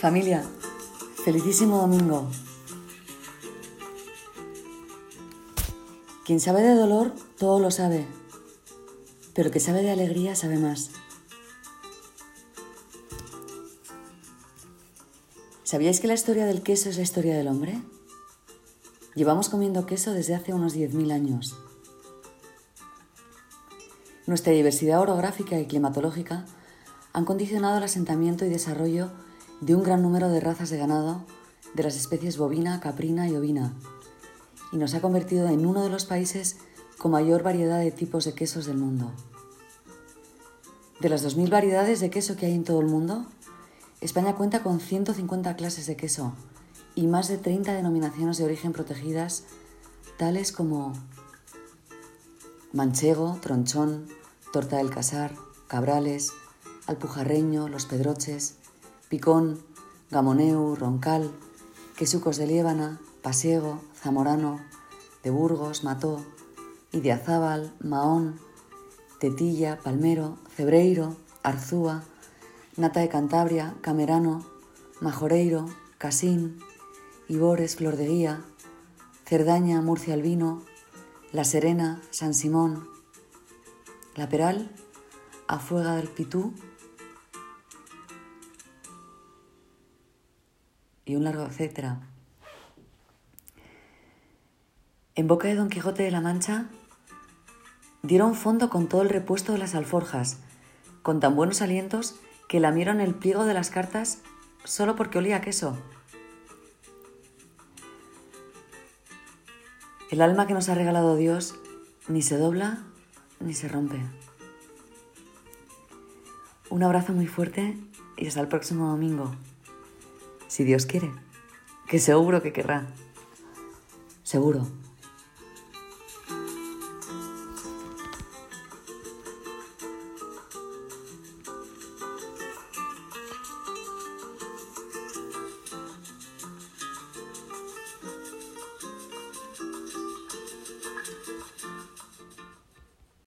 Familia, felicísimo domingo. Quien sabe de dolor, todo lo sabe, pero que sabe de alegría sabe más. ¿Sabíais que la historia del queso es la historia del hombre? Llevamos comiendo queso desde hace unos 10.000 años. Nuestra diversidad orográfica y climatológica han condicionado el asentamiento y desarrollo de un gran número de razas de ganado de las especies bovina, caprina y ovina, y nos ha convertido en uno de los países con mayor variedad de tipos de quesos del mundo. De las 2.000 variedades de queso que hay en todo el mundo, España cuenta con 150 clases de queso y más de 30 denominaciones de origen protegidas, tales como manchego, tronchón, torta del casar, cabrales, alpujarreño, los pedroches, picón, gamoneu, roncal, quesucos de liébana, pasiego, zamorano, de Burgos, Mató, Idiazábal, Mahón, Tetilla, Palmero, Cebreiro, Arzúa, Nata de Cantabria, Camerano, Majoreiro, Casín, Ibores, Flor de Guía, Cerdaña, Murcia Albino, La Serena, San Simón, La Peral, Afuega del Pitú y un largo etcétera. En boca de Don Quijote de la Mancha dieron fondo con todo el repuesto de las alforjas, con tan buenos alientos que lamieron el pliego de las cartas solo porque olía a queso. El alma que nos ha regalado Dios ni se dobla ni se rompe. Un abrazo muy fuerte y hasta el próximo domingo. Si Dios quiere, que seguro que querrá. Seguro.